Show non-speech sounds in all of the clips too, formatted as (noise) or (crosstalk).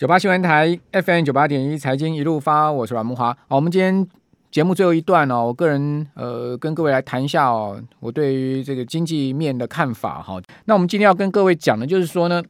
九八新闻台 FM 九八点一财经一路发，我是阮慕华。好，我们今天节目最后一段哦，我个人呃跟各位来谈一下哦，我对于这个经济面的看法哈。那我们今天要跟各位讲的就是说呢。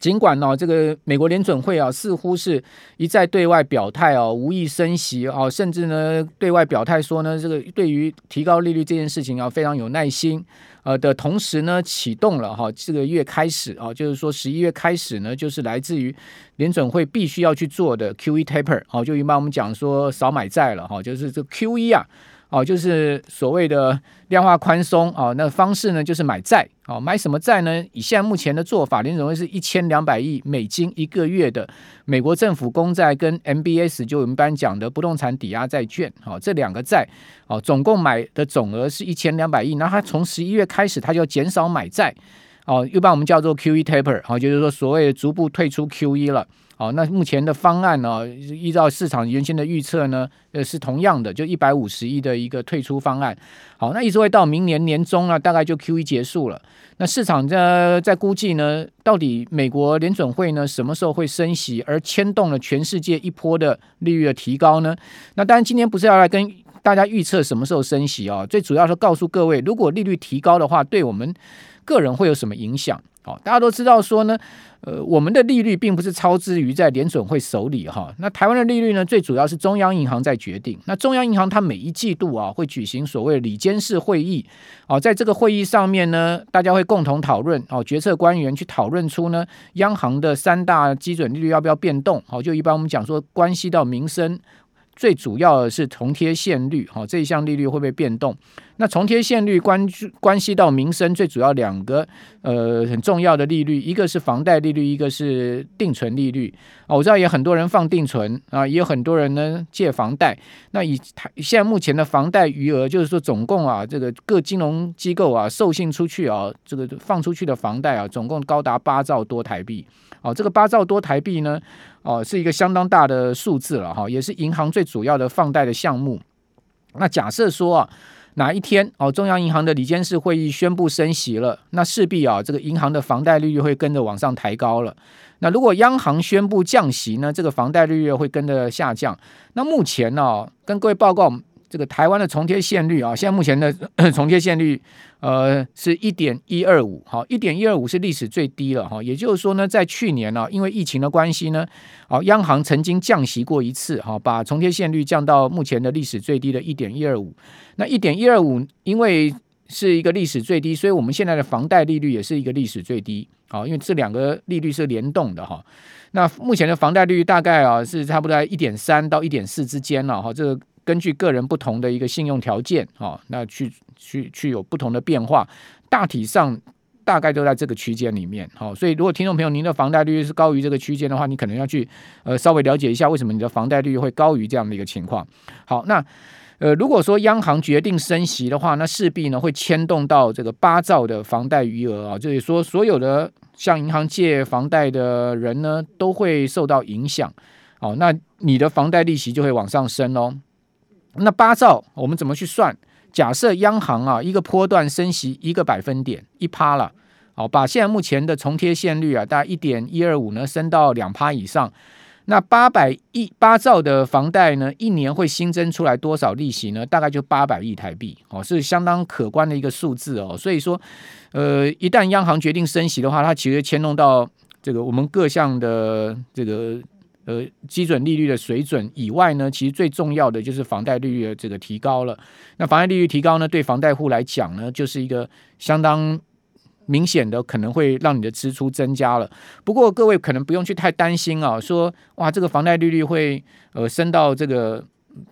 尽管呢，这个美国联准会啊，似乎是一再对外表态哦，无意升息哦，甚至呢对外表态说呢，这个对于提高利率这件事情啊，非常有耐心。呃的同时呢，启动了哈，这个月开始啊，就是说十一月开始呢，就是来自于联准会必须要去做的 QE taper 哦，就一般我们讲说少买债了哈，就是这 QE 啊。哦，就是所谓的量化宽松哦，那方式呢，就是买债哦，买什么债呢？以现在目前的做法，联准会是一千两百亿美金一个月的美国政府公债跟 MBS，就我们班讲的不动产抵押债券，哦，这两个债哦，总共买的总额是一千两百亿，那它从十一月开始，它就减少买债哦，一般我们叫做 QE taper，哦，就是说所谓逐步退出 QE 了。好，那目前的方案呢？依照市场原先的预测呢，呃，是同样的，就一百五十亿的一个退出方案。好，那一直会到明年年中啊，大概就 QE 结束了。那市场在在估计呢，到底美国联准会呢什么时候会升息，而牵动了全世界一波的利率的提高呢？那当然，今天不是要来跟大家预测什么时候升息啊，最主要是告诉各位，如果利率提高的话，对我们个人会有什么影响？好，大家都知道说呢，呃，我们的利率并不是操之于在联准会手里哈。那台湾的利率呢，最主要是中央银行在决定。那中央银行它每一季度啊，会举行所谓的里监事会议，哦，在这个会议上面呢，大家会共同讨论哦，决策官员去讨论出呢，央行的三大基准利率要不要变动。好，就一般我们讲说，关系到民生。最主要的是铜贴现率，哈，这一项利率会不会变动？那重贴现率关关系到民生，最主要两个呃很重要的利率，一个是房贷利率，一个是定存利率啊。我知道也很多人放定存啊，也有很多人呢借房贷。那以现在目前的房贷余额，就是说总共啊，这个各金融机构啊授信出去啊，这个放出去的房贷啊，总共高达八兆多台币。哦，这个八兆多台币呢，哦，是一个相当大的数字了哈，也是银行最主要的放贷的项目。那假设说啊，哪一天哦，中央银行的理监事会议宣布升息了，那势必啊，这个银行的房贷利率会跟着往上抬高了。那如果央行宣布降息呢，这个房贷利率会跟着下降。那目前呢，跟各位报告。这个台湾的重贴现率啊，现在目前的 (coughs) 重贴现率，呃，是一点一二五，好，一点一二五是历史最低了哈。也就是说呢，在去年呢，因为疫情的关系呢，哦，央行曾经降息过一次，哈，把重贴现率降到目前的历史最低的一点一二五。那一点一二五，因为是一个历史最低，所以我们现在的房贷利率也是一个历史最低，好，因为这两个利率是联动的哈。那目前的房贷利率大概啊是差不多在一点三到一点四之间了哈，这个。根据个人不同的一个信用条件啊，那去去去有不同的变化，大体上大概都在这个区间里面。好，所以如果听众朋友您的房贷利率是高于这个区间的话，你可能要去呃稍微了解一下为什么你的房贷利率会高于这样的一个情况。好，那呃如果说央行决定升息的话，那势必呢会牵动到这个八兆的房贷余额啊，就是说所有的向银行借房贷的人呢都会受到影响。好，那你的房贷利息就会往上升哦。那八兆我们怎么去算？假设央行啊一个波段升息一个百分点一趴了，好，把现在目前的重贴现率啊大概一点一二五呢升到两趴以上，那八百亿八兆的房贷呢一年会新增出来多少利息呢？大概就八百亿台币哦，是相当可观的一个数字哦。所以说，呃，一旦央行决定升息的话，它其实牵动到这个我们各项的这个。呃，基准利率的水准以外呢，其实最重要的就是房贷利率的这个提高了。那房贷利率提高呢，对房贷户来讲呢，就是一个相当明显的可能会让你的支出增加了。不过各位可能不用去太担心啊，说哇，这个房贷利率会呃升到这个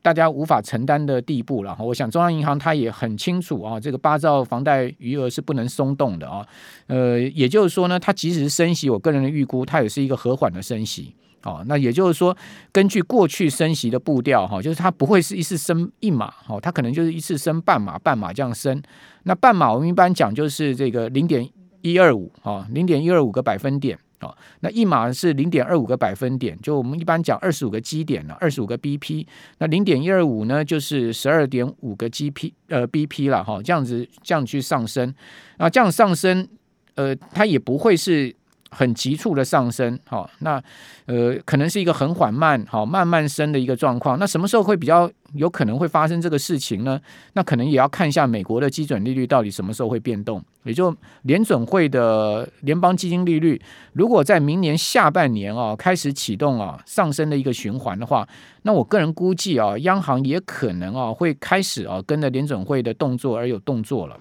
大家无法承担的地步了。我想中央银行它也很清楚啊，这个八兆房贷余额是不能松动的啊。呃，也就是说呢，它即使是升息，我个人的预估，它也是一个和缓的升息。哦，那也就是说，根据过去升息的步调，哈，就是它不会是一次升一码，哈，它可能就是一次升半码，半码这样升。那半码我们一般讲就是这个零点一二五，啊，零点一二五个百分点，啊，那一码是零点二五个百分点，就我们一般讲二十五个基点了，二十五个 BP。那零点一二五呢，就是十二点五个 GP，呃，BP 了，哈，这样子这样去上升，啊，这样上升，呃，它也不会是。很急促的上升，好，那呃可能是一个很缓慢，好慢慢升的一个状况。那什么时候会比较有可能会发生这个事情呢？那可能也要看一下美国的基准利率到底什么时候会变动，也就联准会的联邦基金利率，如果在明年下半年啊开始启动啊上升的一个循环的话，那我个人估计啊，央行也可能啊会开始啊跟着联准会的动作而有动作了。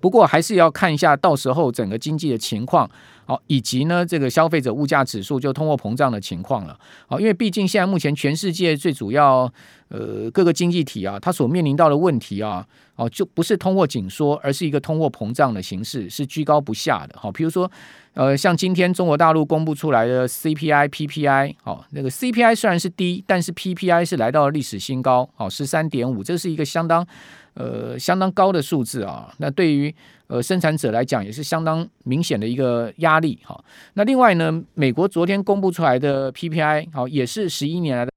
不过还是要看一下到时候整个经济的情况。好，以及呢，这个消费者物价指数就通货膨胀的情况了。好，因为毕竟现在目前全世界最主要呃各个经济体啊，它所面临到的问题啊，哦，就不是通货紧缩，而是一个通货膨胀的形式，是居高不下的。好，比如说呃，像今天中国大陆公布出来的 CPI、PPI，好，那个 CPI 虽然是低，但是 PPI 是来到了历史新高，好，十三点五，这是一个相当呃相当高的数字啊。那对于呃，生产者来讲也是相当明显的一个压力哈。那另外呢，美国昨天公布出来的 PPI 好，也是十一年来的